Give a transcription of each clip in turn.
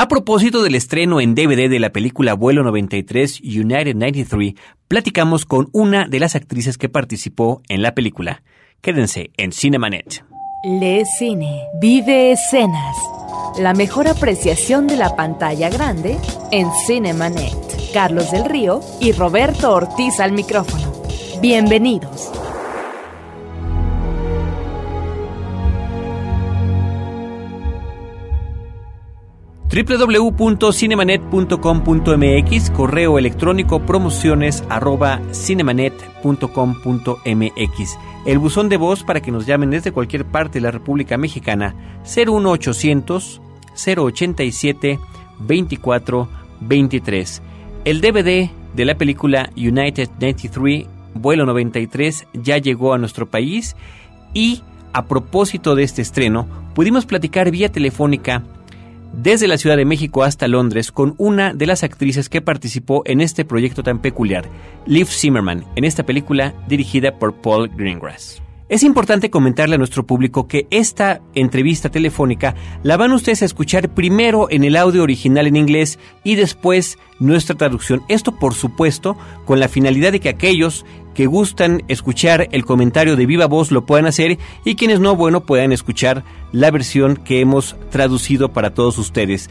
A propósito del estreno en DVD de la película Vuelo 93 United 93, platicamos con una de las actrices que participó en la película. Quédense en Cinemanet. Le Cine, vive escenas. La mejor apreciación de la pantalla grande en Cinemanet. Carlos del Río y Roberto Ortiz al micrófono. Bienvenidos. www.cinemanet.com.mx, correo electrónico promociones arroba cinemanet.com.mx. El buzón de voz para que nos llamen desde cualquier parte de la República Mexicana 01800 087 24 23. El DVD de la película United 93, vuelo 93, ya llegó a nuestro país y a propósito de este estreno, pudimos platicar vía telefónica desde la Ciudad de México hasta Londres con una de las actrices que participó en este proyecto tan peculiar, Liv Zimmerman, en esta película dirigida por Paul Greengrass. Es importante comentarle a nuestro público que esta entrevista telefónica la van ustedes a escuchar primero en el audio original en inglés y después nuestra traducción. Esto, por supuesto, con la finalidad de que aquellos que gustan escuchar el comentario de viva voz lo puedan hacer y quienes no, bueno, puedan escuchar la versión que hemos traducido para todos ustedes.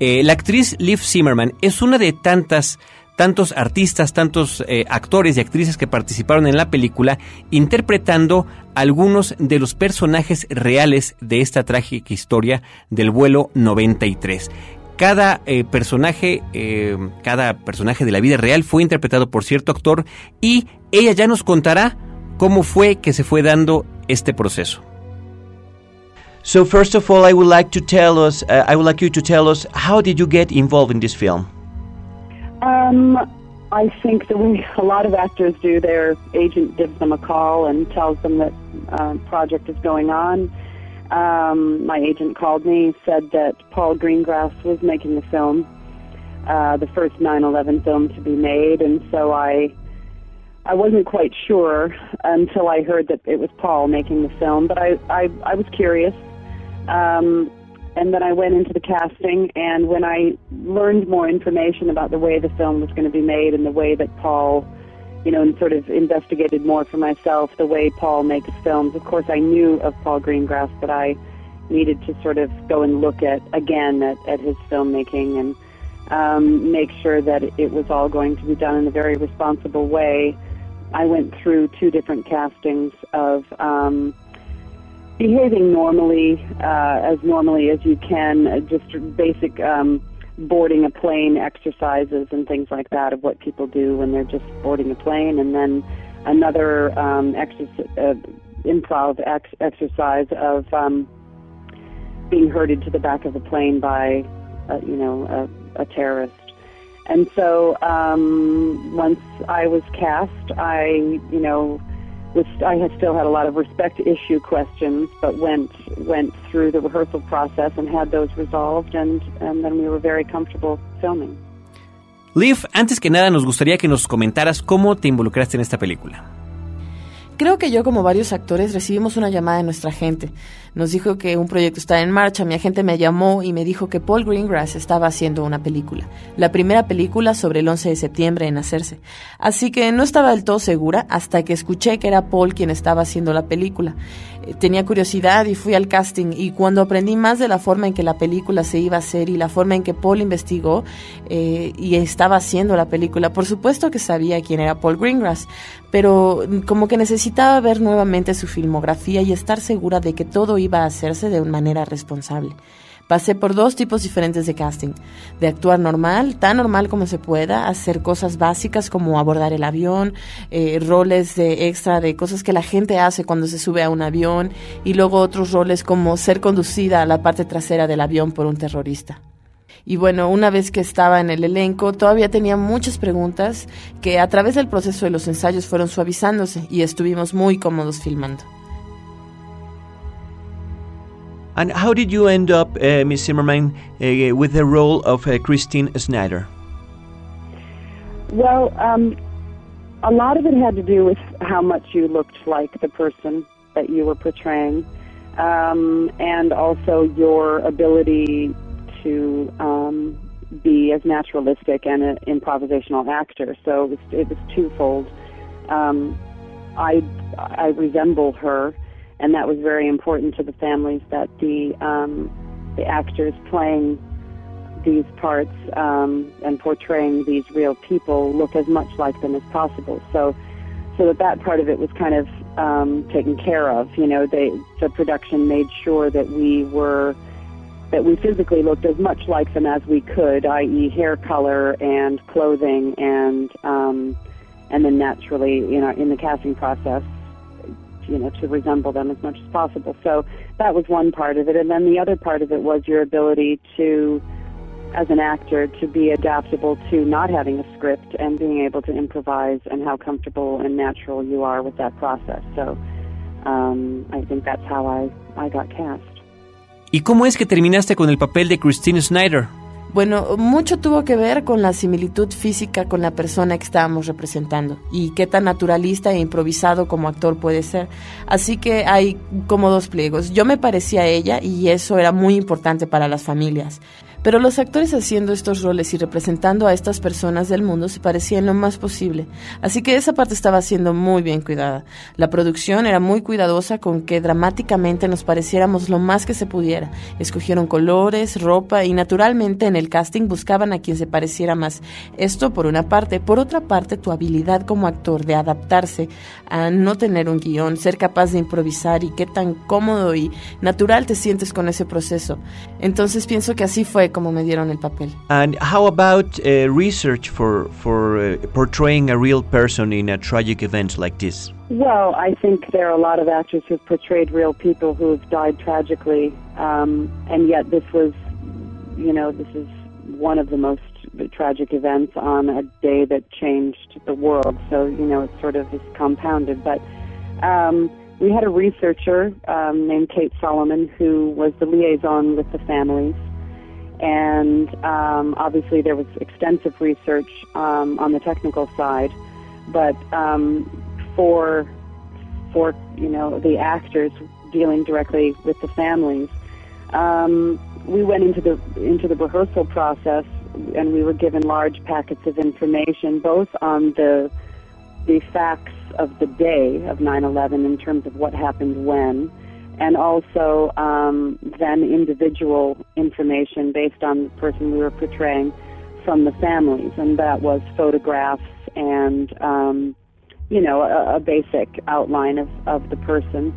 Eh, la actriz Liv Zimmerman es una de tantas tantos artistas, tantos eh, actores y actrices que participaron en la película, interpretando algunos de los personajes reales de esta trágica historia del vuelo 93. Cada eh, personaje, eh, cada personaje de la vida real fue interpretado por cierto actor y ella ya nos contará cómo fue que se fue dando este proceso. So first of all, I would like to tell us, uh, I would like you to tell us, how did you get involved in this film? Um, I think the way a lot of actors do, their agent gives them a call and tells them that uh, project is going on. Um, my agent called me, said that Paul Greengrass was making the film, uh, the first 9/11 film to be made, and so I, I wasn't quite sure until I heard that it was Paul making the film. But I, I, I was curious. Um, and then I went into the casting. And when I learned more information about the way the film was going to be made and the way that Paul, you know, and sort of investigated more for myself the way Paul makes films. Of course, I knew of Paul Greengrass, but I needed to sort of go and look at again at, at his filmmaking and um, make sure that it was all going to be done in a very responsible way. I went through two different castings of. Um, behaving normally, uh, as normally as you can, uh, just basic um, boarding a plane exercises and things like that of what people do when they're just boarding a plane, and then another um, exercise, uh, improv ex- exercise of um, being herded to the back of the plane by, uh, you know, a, a terrorist. And so um, once I was cast, I, you know, was I had still had a lot of respect issue questions, but went went through the rehearsal process and had those resolved, and and then we were very comfortable filming. Liv, antes que nada nos gustaría que nos comentaras cómo te involucraste en esta película. Creo que yo, como varios actores, recibimos una llamada de nuestra gente. Nos dijo que un proyecto está en marcha, mi agente me llamó y me dijo que Paul Greengrass estaba haciendo una película, la primera película sobre el 11 de septiembre en hacerse. Así que no estaba del todo segura hasta que escuché que era Paul quien estaba haciendo la película. Eh, tenía curiosidad y fui al casting y cuando aprendí más de la forma en que la película se iba a hacer y la forma en que Paul investigó eh, y estaba haciendo la película, por supuesto que sabía quién era Paul Greengrass, pero como que necesitaba ver nuevamente su filmografía y estar segura de que todo iba a hacerse de una manera responsable. Pasé por dos tipos diferentes de casting, de actuar normal, tan normal como se pueda, hacer cosas básicas como abordar el avión, eh, roles de extra de cosas que la gente hace cuando se sube a un avión y luego otros roles como ser conducida a la parte trasera del avión por un terrorista. Y bueno, una vez que estaba en el elenco, todavía tenía muchas preguntas que a través del proceso de los ensayos fueron suavizándose y estuvimos muy cómodos filmando. And how did you end up, uh, Miss Zimmerman, uh, with the role of uh, Christine Snyder? Well, um, a lot of it had to do with how much you looked like the person that you were portraying, um, and also your ability to um, be as naturalistic and an improvisational actor. So it was, it was twofold. Um, I I resemble her, and that was very important to the families that the um, the actors playing these parts um, and portraying these real people look as much like them as possible. So so that that part of it was kind of um, taken care of. You know, they the production made sure that we were that we physically looked as much like them as we could, i.e., hair color and clothing, and um, and then naturally, you know, in the casting process, you know, to resemble them as much as possible. So that was one part of it, and then the other part of it was your ability to as an actor to be adaptable to not having a script and being able to improvise and how comfortable and natural you are with that process. So um, I think that's how I, I got cast. ¿Y cómo es que terminaste con el papel de Christine Snyder? Bueno, mucho tuvo que ver con la similitud física con la persona que estábamos representando y qué tan naturalista e improvisado como actor puede ser. Así que hay como dos pliegos. Yo me parecía a ella y eso era muy importante para las familias. Pero los actores haciendo estos roles y representando a estas personas del mundo se parecían lo más posible, así que esa parte estaba siendo muy bien cuidada. La producción era muy cuidadosa con que dramáticamente nos pareciéramos lo más que se pudiera. Escogieron colores, ropa y naturalmente en el casting buscaban a quien se pareciera más. Esto por una parte. Por otra parte, tu habilidad como actor de adaptarse a no tener un guion, ser capaz de improvisar y qué tan cómodo y natural te sientes con ese proceso. Entonces pienso que así fue como me dieron el papel. And how about uh, research for for uh, portraying a real person in a tragic event like this? Well, I think there are a lot of actors who've portrayed real people who have died tragically, um, and yet this was, you know, this is one of the most tragic events on a day that changed the world. So, you know, it sort of is compounded. But um, we had a researcher um, named Kate Solomon who was the liaison with the families and um, obviously there was extensive research um, on the technical side, but um, for for you know the actors dealing directly with the families, um, we went into the into the rehearsal process, and we were given large packets of information, both on the the facts of the day of 9/11 in terms of what happened when and also um, then individual information based on the person we were portraying from the families, and that was photographs and um, you know a, a basic outline of, of the person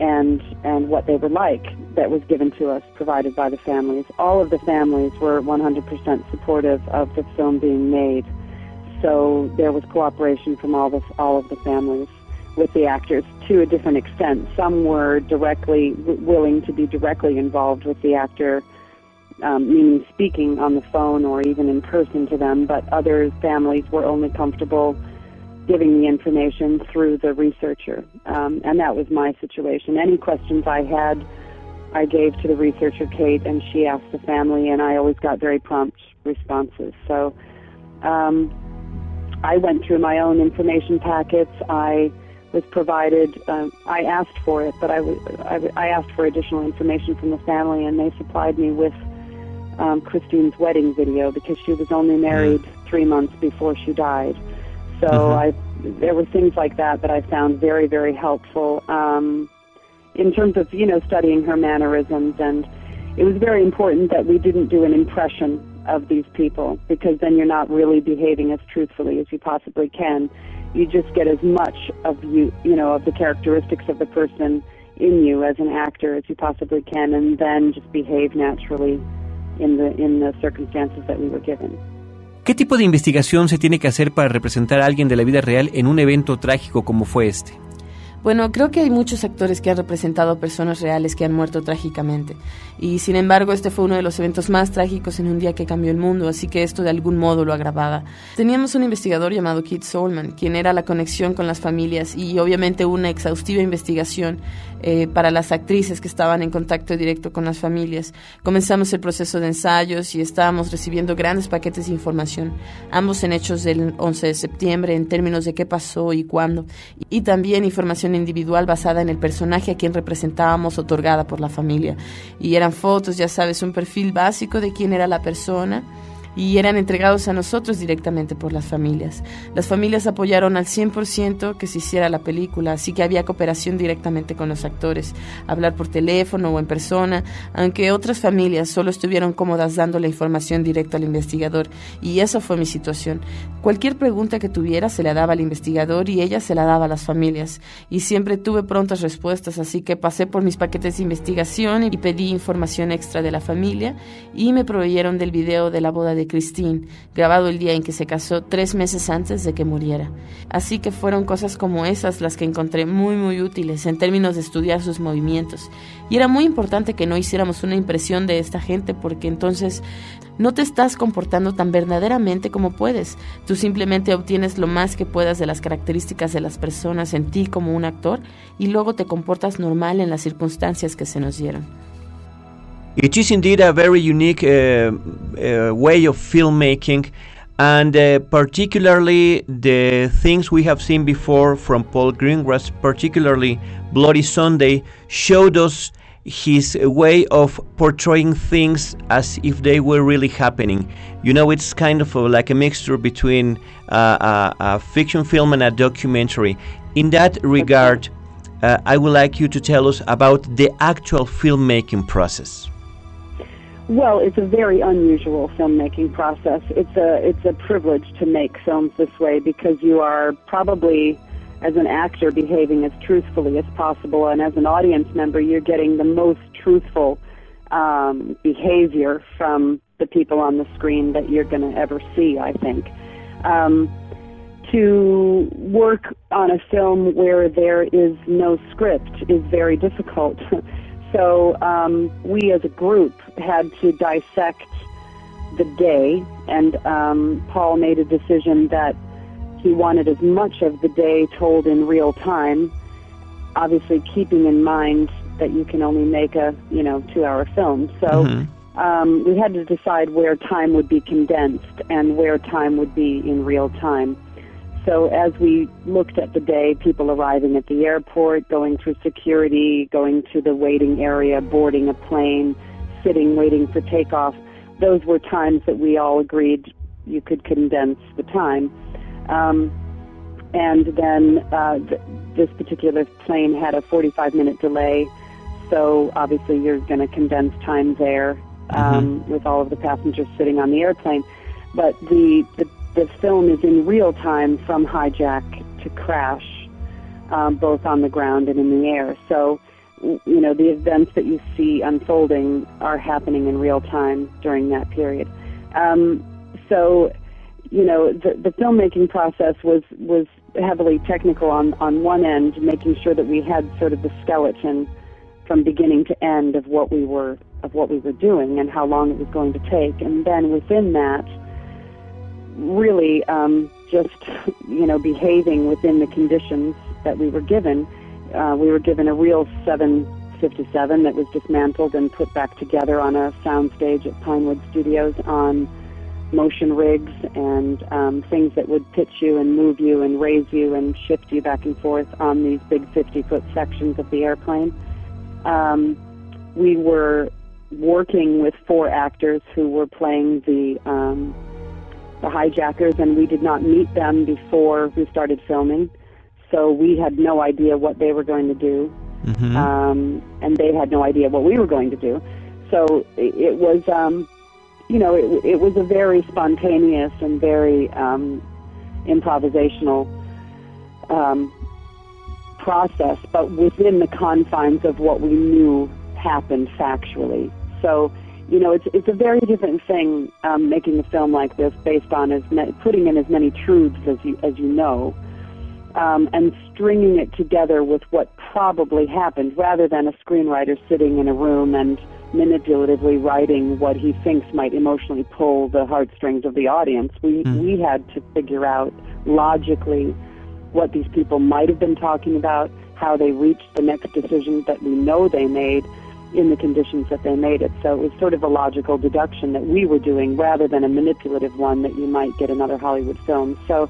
and and what they were like that was given to us, provided by the families. All of the families were 100% supportive of the film being made, so there was cooperation from all the all of the families with the actors to a different extent. Some were directly willing to be directly involved with the actor, um, meaning speaking on the phone or even in person to them, but other families were only comfortable giving the information through the researcher. Um, and that was my situation. Any questions I had, I gave to the researcher, Kate, and she asked the family, and I always got very prompt responses. So um, I went through my own information packets. I was provided. Um, I asked for it, but I, w- I, w- I asked for additional information from the family, and they supplied me with um, Christine's wedding video because she was only married mm. three months before she died. So mm-hmm. I, there were things like that that I found very, very helpful um, in terms of you know studying her mannerisms, and it was very important that we didn't do an impression of these people because then you're not really behaving as truthfully as you possibly can you just get as much of you, you know, of the characteristics of the person in you as an actor as you possibly can, and then just behave naturally in the in the circumstances that we were given. ¿Qué tipo de investigación se tiene que hacer para representar a alguien de la vida real en un evento trágico como fue este? Bueno, creo que hay muchos actores que han representado personas reales que han muerto trágicamente. Y sin embargo, este fue uno de los eventos más trágicos en un día que cambió el mundo, así que esto de algún modo lo agravaba. Teníamos un investigador llamado Keith Solman, quien era la conexión con las familias y obviamente una exhaustiva investigación eh, para las actrices que estaban en contacto directo con las familias. Comenzamos el proceso de ensayos y estábamos recibiendo grandes paquetes de información, ambos en hechos del 11 de septiembre, en términos de qué pasó y cuándo, y también información individual basada en el personaje a quien representábamos otorgada por la familia. Y eran fotos, ya sabes, un perfil básico de quién era la persona. Y eran entregados a nosotros directamente por las familias. Las familias apoyaron al 100% que se hiciera la película, así que había cooperación directamente con los actores, hablar por teléfono o en persona, aunque otras familias solo estuvieron cómodas dando la información directa al investigador, y esa fue mi situación. Cualquier pregunta que tuviera se la daba al investigador y ella se la daba a las familias, y siempre tuve prontas respuestas, así que pasé por mis paquetes de investigación y pedí información extra de la familia y me proveyeron del video de la boda de Christine, grabado el día en que se casó tres meses antes de que muriera. Así que fueron cosas como esas las que encontré muy muy útiles en términos de estudiar sus movimientos. Y era muy importante que no hiciéramos una impresión de esta gente porque entonces no te estás comportando tan verdaderamente como puedes. Tú simplemente obtienes lo más que puedas de las características de las personas en ti como un actor y luego te comportas normal en las circunstancias que se nos dieron. It is indeed a very unique uh, uh, way of filmmaking, and uh, particularly the things we have seen before from Paul Greengrass, particularly Bloody Sunday, showed us his way of portraying things as if they were really happening. You know, it's kind of a, like a mixture between uh, a, a, fiction film and a documentary. In that regard, uh, I would like you to tell us about the actual filmmaking process. Well, it's a very unusual filmmaking process. It's a it's a privilege to make films this way because you are probably as an actor behaving as truthfully as possible and as an audience member you're getting the most truthful um, behavior from the people on the screen that you're going to ever see, I think. Um, to work on a film where there is no script is very difficult. so um, we as a group had to dissect the day, and um, Paul made a decision that he wanted as much of the day told in real time, obviously keeping in mind that you can only make a you know two hour film. So mm-hmm. um, we had to decide where time would be condensed and where time would be in real time. So as we looked at the day, people arriving at the airport, going through security, going to the waiting area, boarding a plane, sitting waiting for takeoff, those were times that we all agreed you could condense the time. Um, and then uh, th- this particular plane had a 45 minute delay, so obviously you're going to condense time there um, mm-hmm. with all of the passengers sitting on the airplane. But the, the the film is in real time from hijack to crash, um, both on the ground and in the air. So, you know, the events that you see unfolding are happening in real time during that period. Um, so, you know, the, the filmmaking process was was heavily technical on on one end, making sure that we had sort of the skeleton from beginning to end of what we were of what we were doing and how long it was going to take, and then within that really um, just you know behaving within the conditions that we were given. Uh, we were given a real 757 that was dismantled and put back together on a soundstage at Pinewood Studios on motion rigs and um, things that would pitch you and move you and raise you and shift you back and forth on these big 50 foot sections of the airplane. Um, we were working with four actors who were playing the um, the hijackers, and we did not meet them before we started filming. So we had no idea what they were going to do, mm-hmm. um, and they had no idea what we were going to do. So it, it was, um, you know, it, it was a very spontaneous and very um, improvisational um, process, but within the confines of what we knew happened factually. So you know, it's it's a very different thing um, making a film like this based on as ma- putting in as many truths as you as you know, um, and stringing it together with what probably happened, rather than a screenwriter sitting in a room and manipulatively writing what he thinks might emotionally pull the heartstrings of the audience. We mm. we had to figure out logically what these people might have been talking about, how they reached the next decision that we know they made in the conditions that they made it. So it was sort of a logical deduction that we were doing rather than a manipulative one that you might get in other Hollywood films. So,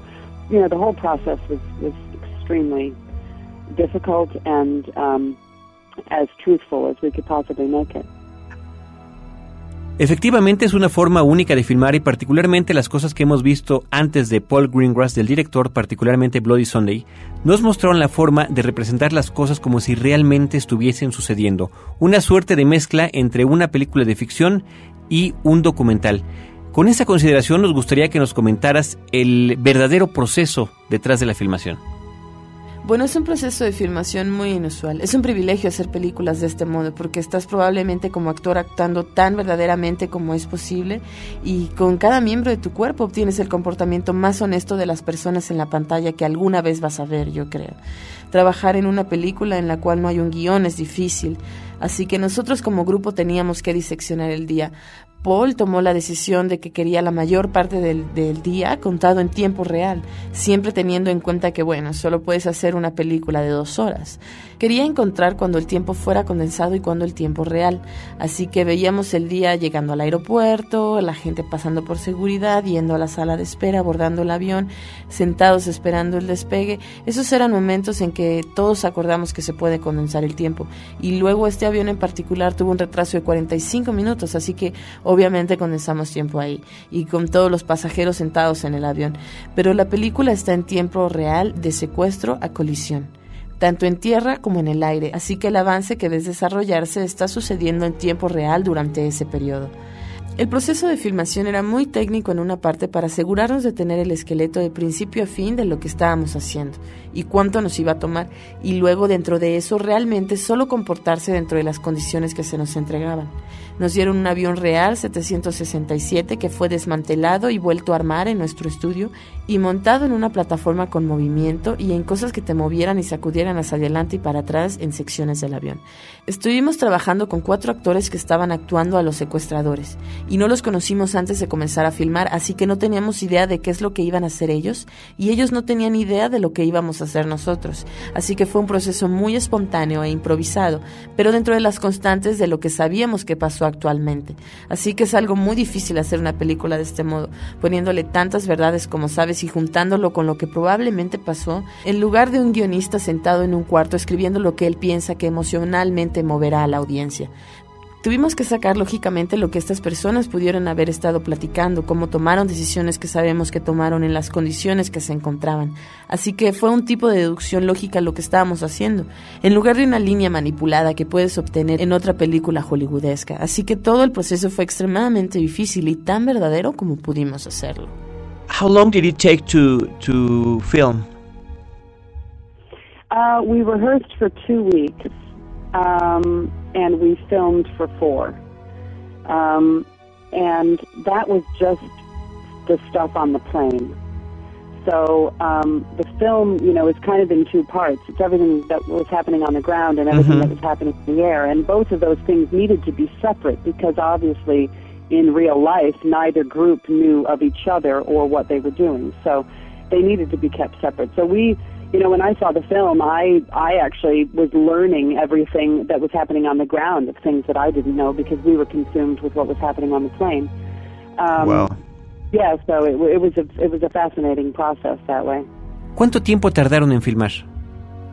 Efectivamente es una forma única de filmar y particularmente las cosas que hemos visto antes de Paul Greengrass del director, particularmente Bloody Sunday, nos mostraron la forma de representar las cosas como si realmente estuviesen sucediendo, una suerte de mezcla entre una película de ficción y un documental. Con esa consideración nos gustaría que nos comentaras el verdadero proceso detrás de la filmación. Bueno, es un proceso de filmación muy inusual. Es un privilegio hacer películas de este modo porque estás probablemente como actor actuando tan verdaderamente como es posible y con cada miembro de tu cuerpo obtienes el comportamiento más honesto de las personas en la pantalla que alguna vez vas a ver, yo creo. Trabajar en una película en la cual no hay un guion es difícil, así que nosotros como grupo teníamos que diseccionar el día. Paul tomó la decisión de que quería la mayor parte del, del, día contado en tiempo real, siempre teniendo en cuenta que, bueno, solo puedes hacer una película de dos horas. Quería encontrar cuando el tiempo fuera condensado y cuando el tiempo real. Así que veíamos el día llegando al aeropuerto, la gente pasando por seguridad, yendo a la sala de espera, abordando el avión, sentados esperando el despegue. Esos eran momentos en que todos acordamos que se puede condensar el tiempo. Y luego este avión en particular tuvo un retraso de 45 minutos, así que obviamente condensamos tiempo ahí. Y con todos los pasajeros sentados en el avión. Pero la película está en tiempo real de secuestro a colisión tanto en tierra como en el aire, así que el avance que ves desarrollarse está sucediendo en tiempo real durante ese periodo. El proceso de filmación era muy técnico en una parte para asegurarnos de tener el esqueleto de principio a fin de lo que estábamos haciendo y cuánto nos iba a tomar, y luego dentro de eso realmente solo comportarse dentro de las condiciones que se nos entregaban. Nos dieron un avión real 767 que fue desmantelado y vuelto a armar en nuestro estudio y montado en una plataforma con movimiento y en cosas que te movieran y sacudieran hacia adelante y para atrás en secciones del avión. Estuvimos trabajando con cuatro actores que estaban actuando a los secuestradores y no los conocimos antes de comenzar a filmar, así que no teníamos idea de qué es lo que iban a hacer ellos y ellos no tenían idea de lo que íbamos a hacer nosotros. Así que fue un proceso muy espontáneo e improvisado, pero dentro de las constantes de lo que sabíamos que pasó actualmente. Así que es algo muy difícil hacer una película de este modo, poniéndole tantas verdades como sabes y juntándolo con lo que probablemente pasó, en lugar de un guionista sentado en un cuarto escribiendo lo que él piensa que emocionalmente moverá a la audiencia. Tuvimos que sacar lógicamente lo que estas personas pudieron haber estado platicando, cómo tomaron decisiones que sabemos que tomaron en las condiciones que se encontraban. Así que fue un tipo de deducción lógica lo que estábamos haciendo, en lugar de una línea manipulada que puedes obtener en otra película hollywoodesca. Así que todo el proceso fue extremadamente difícil y tan verdadero como pudimos hacerlo. How long did it take to to film? Uh, we rehearsed for two weeks. Um, and we filmed for four. Um, and that was just the stuff on the plane. So um, the film, you know, is kind of in two parts. It's everything that was happening on the ground and everything mm-hmm. that was happening in the air. And both of those things needed to be separate because obviously in real life, neither group knew of each other or what they were doing. So they needed to be kept separate. So we you know, when I saw the film, I I actually was learning everything that was happening on the ground of things that I didn't know because we were consumed with what was happening on the plane. Um, wow. Yeah, so it, it was a it was a fascinating process that way. ¿Cuánto tiempo tardaron en filmar?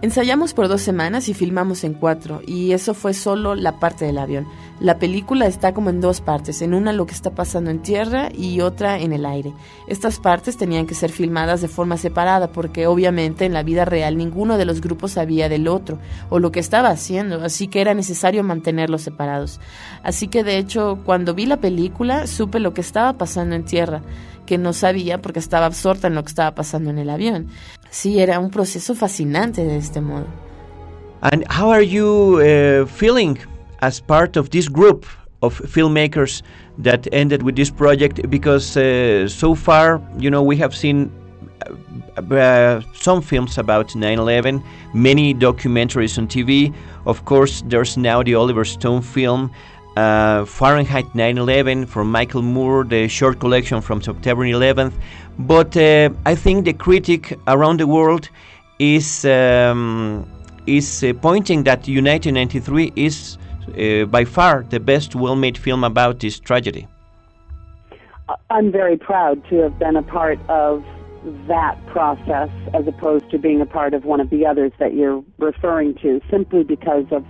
Ensayamos por dos semanas y filmamos en cuatro, y eso fue solo la parte del avión. La película está como en dos partes, en una lo que está pasando en tierra y otra en el aire. Estas partes tenían que ser filmadas de forma separada porque obviamente en la vida real ninguno de los grupos sabía del otro o lo que estaba haciendo, así que era necesario mantenerlos separados. Así que de hecho cuando vi la película supe lo que estaba pasando en tierra que no sabía porque estaba absorta en lo que estaba pasando en el avión. Sí, era un proceso fascinante de este modo. And how are you uh, feeling as part of this group of filmmakers that ended with this project? Because uh, so far, you know, we have seen uh, some films about 9/11, many documentaries on TV. Of course, there's now the Oliver Stone film uh, Fahrenheit 9/11 from Michael Moore, the short collection from September 11th. But uh, I think the critic around the world is um, is uh, pointing that United 93 is uh, by far the best well-made film about this tragedy. I'm very proud to have been a part of that process as opposed to being a part of one of the others that you're referring to, simply because of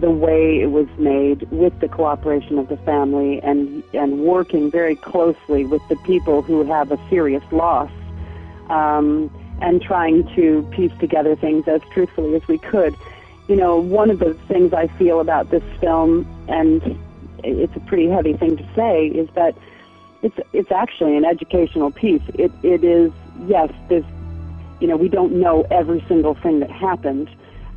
the way it was made with the cooperation of the family and and working very closely with the people who have a serious loss um, and trying to piece together things as truthfully as we could. You know, one of the things I feel about this film, and it's a pretty heavy thing to say, is that it's it's actually an educational piece. It it is yes, there's you know we don't know every single thing that happened,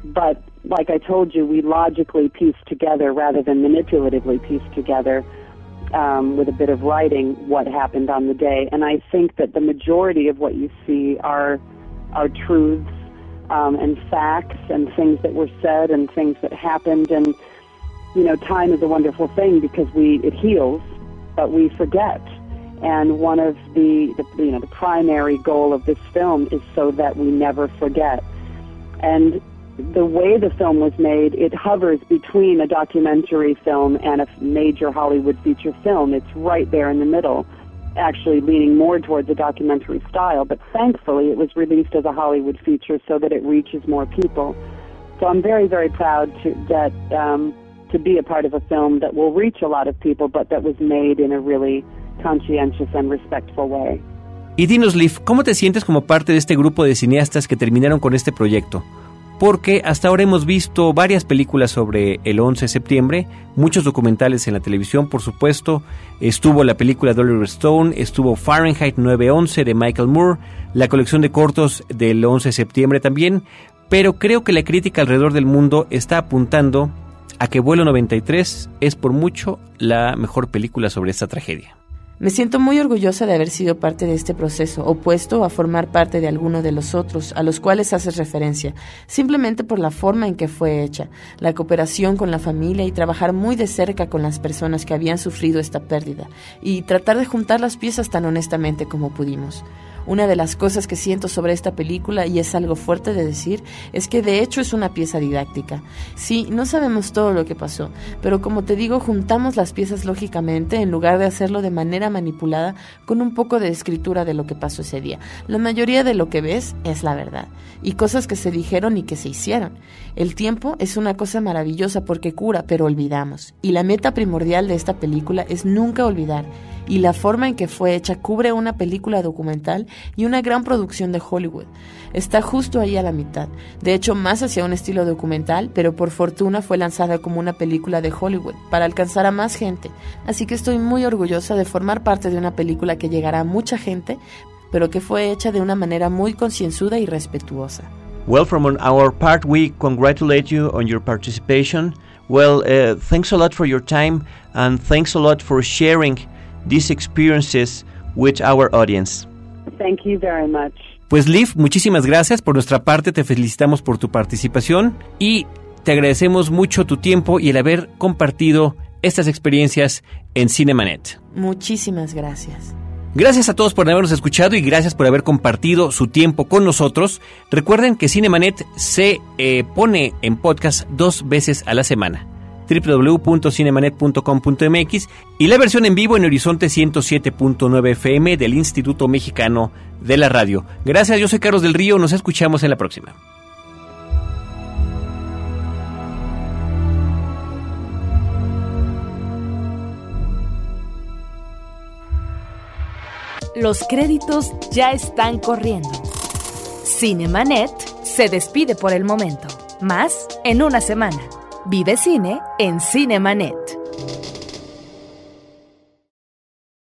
but like I told you, we logically piece together rather than manipulatively piece together um, with a bit of writing what happened on the day. And I think that the majority of what you see are are truths um, and facts and things that were said and things that happened. And you know, time is a wonderful thing because we it heals, but we forget. And one of the, the you know the primary goal of this film is so that we never forget. And the way the film was made, it hovers between a documentary film and a major Hollywood feature film. It's right there in the middle, actually leaning more towards a documentary style. But thankfully, it was released as a Hollywood feature so that it reaches more people. So I'm very, very proud to, that um, to be a part of a film that will reach a lot of people, but that was made in a really conscientious and respectful way. Y dinos, Liv, ¿cómo te sientes como parte de este grupo de cineastas que terminaron con este proyecto? Porque hasta ahora hemos visto varias películas sobre el 11 de septiembre, muchos documentales en la televisión, por supuesto, estuvo la película Dollar Stone, estuvo Fahrenheit 911 de Michael Moore, la colección de cortos del 11 de septiembre también, pero creo que la crítica alrededor del mundo está apuntando a que Vuelo 93 es por mucho la mejor película sobre esta tragedia. Me siento muy orgullosa de haber sido parte de este proceso, opuesto a formar parte de alguno de los otros, a los cuales haces referencia, simplemente por la forma en que fue hecha, la cooperación con la familia y trabajar muy de cerca con las personas que habían sufrido esta pérdida, y tratar de juntar las piezas tan honestamente como pudimos. Una de las cosas que siento sobre esta película, y es algo fuerte de decir, es que de hecho es una pieza didáctica. Sí, no sabemos todo lo que pasó, pero como te digo, juntamos las piezas lógicamente en lugar de hacerlo de manera manipulada con un poco de escritura de lo que pasó ese día. La mayoría de lo que ves es la verdad, y cosas que se dijeron y que se hicieron. El tiempo es una cosa maravillosa porque cura, pero olvidamos. Y la meta primordial de esta película es nunca olvidar y la forma en que fue hecha cubre una película documental y una gran producción de Hollywood. Está justo ahí a la mitad, de hecho más hacia un estilo documental, pero por fortuna fue lanzada como una película de Hollywood para alcanzar a más gente. Así que estoy muy orgullosa de formar parte de una película que llegará a mucha gente, pero que fue hecha de una manera muy concienzuda y respetuosa. Well, from our part, we congratulate you on your participation. Well, uh, thanks a lot for your time and thanks a lot for sharing these experiences with our audience. Thank you very much. Pues Liv, muchísimas gracias. Por nuestra parte te felicitamos por tu participación y te agradecemos mucho tu tiempo y el haber compartido estas experiencias en Cinemanet. Muchísimas gracias. Gracias a todos por habernos escuchado y gracias por haber compartido su tiempo con nosotros. Recuerden que Cinemanet se eh, pone en podcast dos veces a la semana www.cinemanet.com.mx y la versión en vivo en Horizonte 107.9 FM del Instituto Mexicano de la Radio. Gracias, yo soy Carlos del Río, nos escuchamos en la próxima. Los créditos ya están corriendo. Cinemanet se despide por el momento. Más en una semana. Vive Cine en Cinemanet.